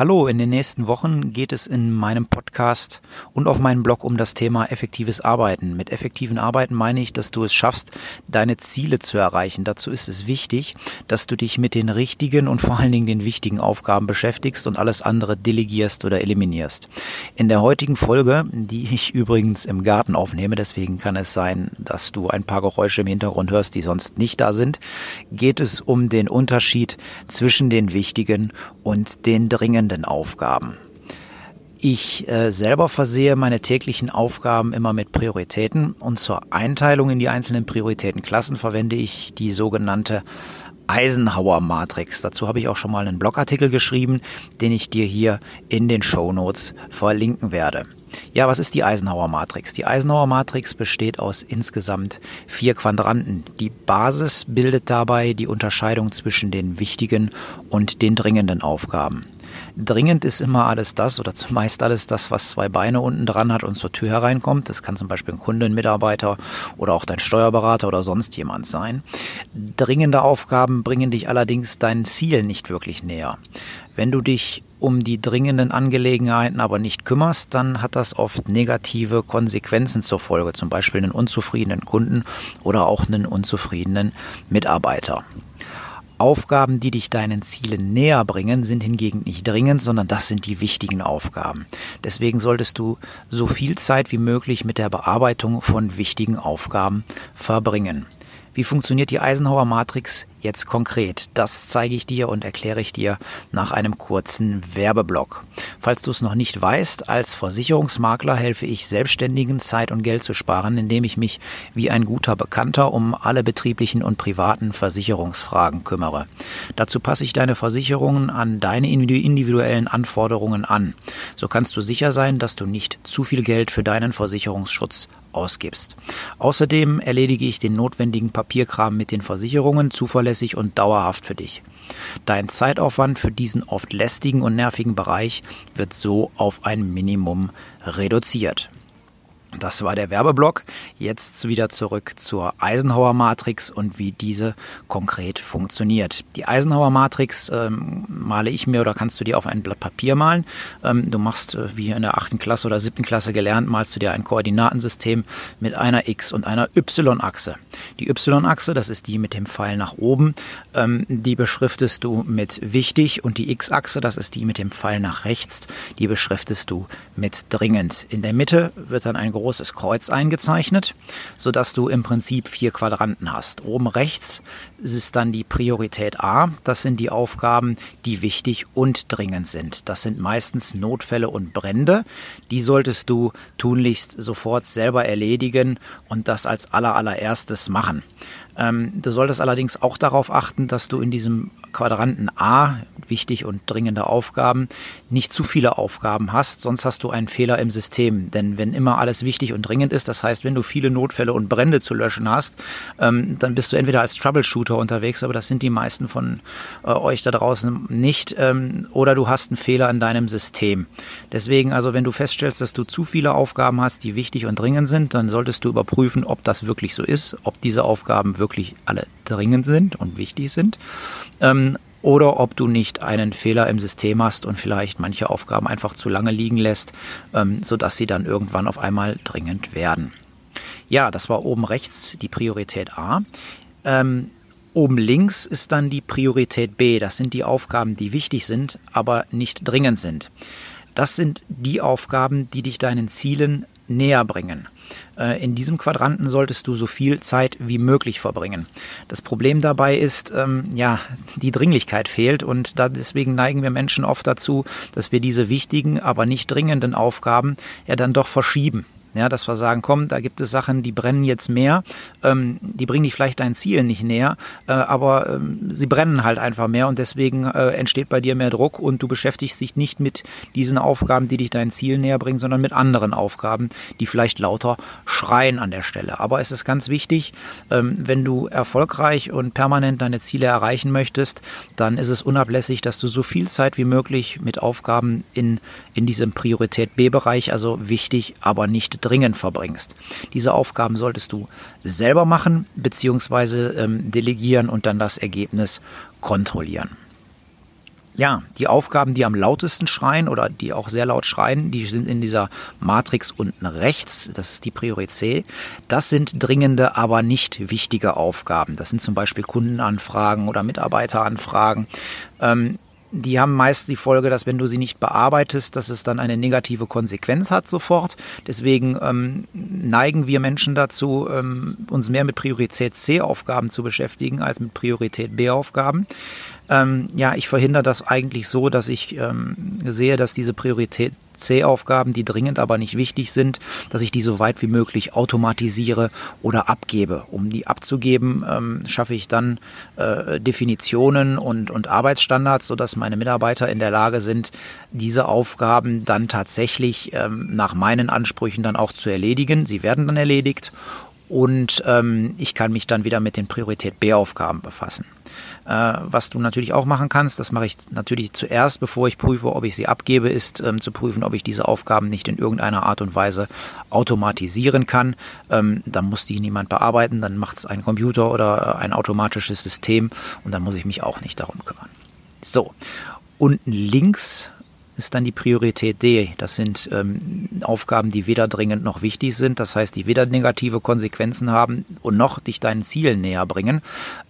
Hallo, in den nächsten Wochen geht es in meinem Podcast und auf meinem Blog um das Thema effektives Arbeiten. Mit effektiven Arbeiten meine ich, dass du es schaffst, deine Ziele zu erreichen. Dazu ist es wichtig, dass du dich mit den richtigen und vor allen Dingen den wichtigen Aufgaben beschäftigst und alles andere delegierst oder eliminierst. In der heutigen Folge, die ich übrigens im Garten aufnehme, deswegen kann es sein, dass du ein paar Geräusche im Hintergrund hörst, die sonst nicht da sind, geht es um den Unterschied zwischen den wichtigen und den dringenden dringenden Aufgaben. Ich äh, selber versehe meine täglichen Aufgaben immer mit Prioritäten und zur Einteilung in die einzelnen Prioritätenklassen verwende ich die sogenannte Eisenhower Matrix. Dazu habe ich auch schon mal einen Blogartikel geschrieben, den ich dir hier in den Show Notes verlinken werde. Ja, was ist die Eisenhower Matrix? Die Eisenhower Matrix besteht aus insgesamt vier Quadranten. Die Basis bildet dabei die Unterscheidung zwischen den wichtigen und den dringenden Aufgaben. Dringend ist immer alles das oder zumeist alles das, was zwei Beine unten dran hat und zur Tür hereinkommt. Das kann zum Beispiel ein Kunde, ein Mitarbeiter oder auch dein Steuerberater oder sonst jemand sein. Dringende Aufgaben bringen dich allerdings deinen Zielen nicht wirklich näher. Wenn du dich um die dringenden Angelegenheiten aber nicht kümmerst, dann hat das oft negative Konsequenzen zur Folge, zum Beispiel einen unzufriedenen Kunden oder auch einen unzufriedenen Mitarbeiter. Aufgaben, die dich deinen Zielen näher bringen, sind hingegen nicht dringend, sondern das sind die wichtigen Aufgaben. Deswegen solltest du so viel Zeit wie möglich mit der Bearbeitung von wichtigen Aufgaben verbringen. Wie funktioniert die Eisenhower Matrix jetzt konkret? Das zeige ich dir und erkläre ich dir nach einem kurzen Werbeblock. Falls du es noch nicht weißt, als Versicherungsmakler helfe ich Selbstständigen Zeit und Geld zu sparen, indem ich mich wie ein guter Bekannter um alle betrieblichen und privaten Versicherungsfragen kümmere. Dazu passe ich deine Versicherungen an deine individuellen Anforderungen an. So kannst du sicher sein, dass du nicht zu viel Geld für deinen Versicherungsschutz ausgibst. Außerdem erledige ich den notwendigen Papierkram mit den Versicherungen zuverlässig und dauerhaft für dich. Dein Zeitaufwand für diesen oft lästigen und nervigen Bereich wird so auf ein Minimum reduziert. Das war der Werbeblock. Jetzt wieder zurück zur Eisenhower Matrix und wie diese konkret funktioniert. Die Eisenhower Matrix ähm, male ich mir oder kannst du dir auf ein Blatt Papier malen. Ähm, du machst, äh, wie in der achten Klasse oder siebten Klasse gelernt, malst du dir ein Koordinatensystem mit einer X- und einer Y-Achse. Die Y-Achse, das ist die mit dem Pfeil nach oben, ähm, die beschriftest du mit wichtig und die X-Achse, das ist die mit dem Pfeil nach rechts, die beschriftest du mit dringend. In der Mitte wird dann ein großes Kreuz eingezeichnet, sodass du im Prinzip vier Quadranten hast. Oben rechts ist dann die Priorität A. Das sind die Aufgaben, die wichtig und dringend sind. Das sind meistens Notfälle und Brände. Die solltest du tunlichst sofort selber erledigen und das als allerallererstes machen. Ähm, du solltest allerdings auch darauf achten, dass du in diesem Quadranten A, wichtig und dringende Aufgaben, nicht zu viele Aufgaben hast, sonst hast du einen Fehler im System. Denn wenn immer alles wichtig und dringend ist, das heißt, wenn du viele Notfälle und Brände zu löschen hast, ähm, dann bist du entweder als Troubleshooter unterwegs, aber das sind die meisten von äh, euch da draußen nicht, ähm, oder du hast einen Fehler in deinem System. Deswegen also, wenn du feststellst, dass du zu viele Aufgaben hast, die wichtig und dringend sind, dann solltest du überprüfen, ob das wirklich so ist, ob diese Aufgaben wirklich alle dringend sind und wichtig sind. Ähm, oder ob du nicht einen Fehler im System hast und vielleicht manche Aufgaben einfach zu lange liegen lässt, ähm, sodass sie dann irgendwann auf einmal dringend werden. Ja, das war oben rechts die Priorität A. Ähm, oben links ist dann die Priorität B. Das sind die Aufgaben, die wichtig sind, aber nicht dringend sind. Das sind die Aufgaben, die dich deinen Zielen näher bringen. Äh, in diesem Quadranten solltest du so viel Zeit wie möglich verbringen. Das Problem dabei ist, ähm, ja, die Dringlichkeit fehlt und da deswegen neigen wir Menschen oft dazu, dass wir diese wichtigen, aber nicht dringenden Aufgaben ja dann doch verschieben. Ja, dass wir sagen, komm, da gibt es Sachen, die brennen jetzt mehr, ähm, die bringen dich vielleicht dein Ziel nicht näher, äh, aber ähm, sie brennen halt einfach mehr und deswegen äh, entsteht bei dir mehr Druck und du beschäftigst dich nicht mit diesen Aufgaben, die dich dein Ziel näher bringen, sondern mit anderen Aufgaben, die vielleicht lauter schreien an der Stelle. Aber es ist ganz wichtig, ähm, wenn du erfolgreich und permanent deine Ziele erreichen möchtest, dann ist es unablässig, dass du so viel Zeit wie möglich mit Aufgaben in, in diesem Priorität B-Bereich, also wichtig, aber nicht dringend verbringst. Diese Aufgaben solltest du selber machen bzw. Ähm, delegieren und dann das Ergebnis kontrollieren. Ja, die Aufgaben, die am lautesten schreien oder die auch sehr laut schreien, die sind in dieser Matrix unten rechts. Das ist die Priorität. Das sind dringende, aber nicht wichtige Aufgaben. Das sind zum Beispiel Kundenanfragen oder Mitarbeiteranfragen. Ähm, die haben meist die Folge, dass wenn du sie nicht bearbeitest, dass es dann eine negative Konsequenz hat sofort. Deswegen ähm, neigen wir Menschen dazu, ähm, uns mehr mit Priorität C-Aufgaben zu beschäftigen als mit Priorität B-Aufgaben. Ähm, ja, ich verhindere das eigentlich so, dass ich ähm, sehe, dass diese Priorität C-Aufgaben, die dringend aber nicht wichtig sind, dass ich die so weit wie möglich automatisiere oder abgebe. Um die abzugeben, ähm, schaffe ich dann äh, Definitionen und, und Arbeitsstandards, sodass meine Mitarbeiter in der Lage sind, diese Aufgaben dann tatsächlich ähm, nach meinen Ansprüchen dann auch zu erledigen. Sie werden dann erledigt und ähm, ich kann mich dann wieder mit den Priorität B-Aufgaben befassen. Äh, was du natürlich auch machen kannst, das mache ich natürlich zuerst, bevor ich prüfe, ob ich sie abgebe, ist ähm, zu prüfen, ob ich diese Aufgaben nicht in irgendeiner Art und Weise automatisieren kann. Ähm, dann muss die niemand bearbeiten, dann macht es ein Computer oder ein automatisches System und dann muss ich mich auch nicht darum kümmern. So, unten links ist dann die Priorität D. Das sind ähm, Aufgaben, die weder dringend noch wichtig sind. Das heißt, die weder negative Konsequenzen haben und noch dich deinen Zielen näher bringen.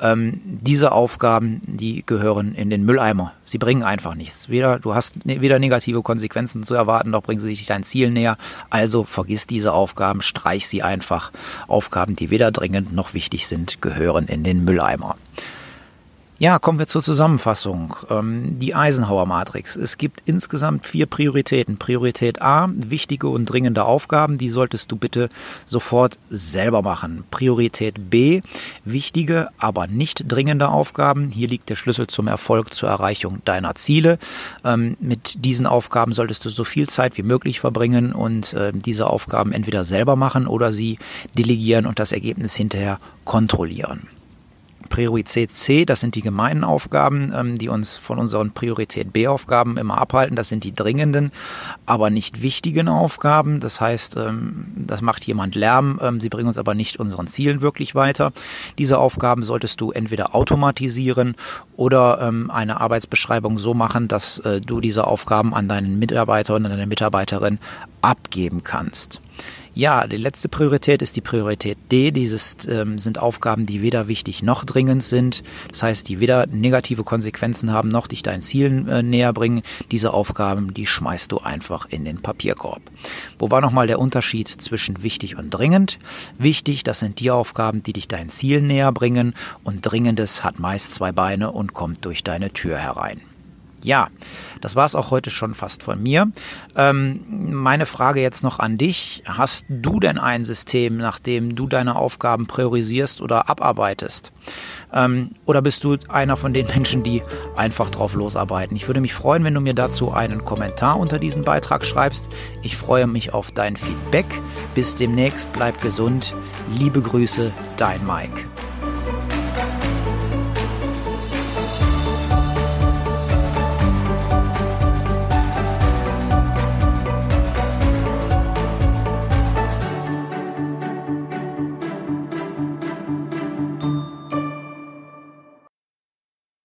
Ähm, diese Aufgaben, die gehören in den Mülleimer. Sie bringen einfach nichts. Weder, du hast ne, weder negative Konsequenzen zu erwarten, noch bringen sie dich dein Ziel näher. Also vergiss diese Aufgaben, streich sie einfach. Aufgaben, die weder dringend noch wichtig sind, gehören in den Mülleimer. Ja, kommen wir zur Zusammenfassung. Ähm, die Eisenhower-Matrix. Es gibt insgesamt vier Prioritäten. Priorität A, wichtige und dringende Aufgaben, die solltest du bitte sofort selber machen. Priorität B, wichtige, aber nicht dringende Aufgaben. Hier liegt der Schlüssel zum Erfolg zur Erreichung deiner Ziele. Ähm, mit diesen Aufgaben solltest du so viel Zeit wie möglich verbringen und äh, diese Aufgaben entweder selber machen oder sie delegieren und das Ergebnis hinterher kontrollieren. Priorität C, das sind die gemeinen Aufgaben, ähm, die uns von unseren Priorität B-Aufgaben immer abhalten. Das sind die dringenden, aber nicht wichtigen Aufgaben. Das heißt, ähm, das macht jemand Lärm, ähm, sie bringen uns aber nicht unseren Zielen wirklich weiter. Diese Aufgaben solltest du entweder automatisieren oder eine Arbeitsbeschreibung so machen, dass äh, du diese Aufgaben an deinen Mitarbeiter und an deine Mitarbeiterin abgeben kannst. Ja, die letzte Priorität ist die Priorität D. Dieses ähm, sind Aufgaben, die weder wichtig noch dringend sind. Das heißt, die weder negative Konsequenzen haben noch dich deinen Zielen äh, näher bringen. Diese Aufgaben, die schmeißt du einfach in den Papierkorb. Wo war nochmal der Unterschied zwischen wichtig und dringend? Wichtig, das sind die Aufgaben, die dich deinen Zielen näher bringen und dringendes hat meist zwei Beine und kommt durch deine Tür herein. Ja, das war es auch heute schon fast von mir. Ähm, meine Frage jetzt noch an dich. Hast du denn ein System, nach dem du deine Aufgaben priorisierst oder abarbeitest? Ähm, oder bist du einer von den Menschen, die einfach drauf losarbeiten? Ich würde mich freuen, wenn du mir dazu einen Kommentar unter diesen Beitrag schreibst. Ich freue mich auf dein Feedback. Bis demnächst, bleib gesund. Liebe Grüße, dein Mike.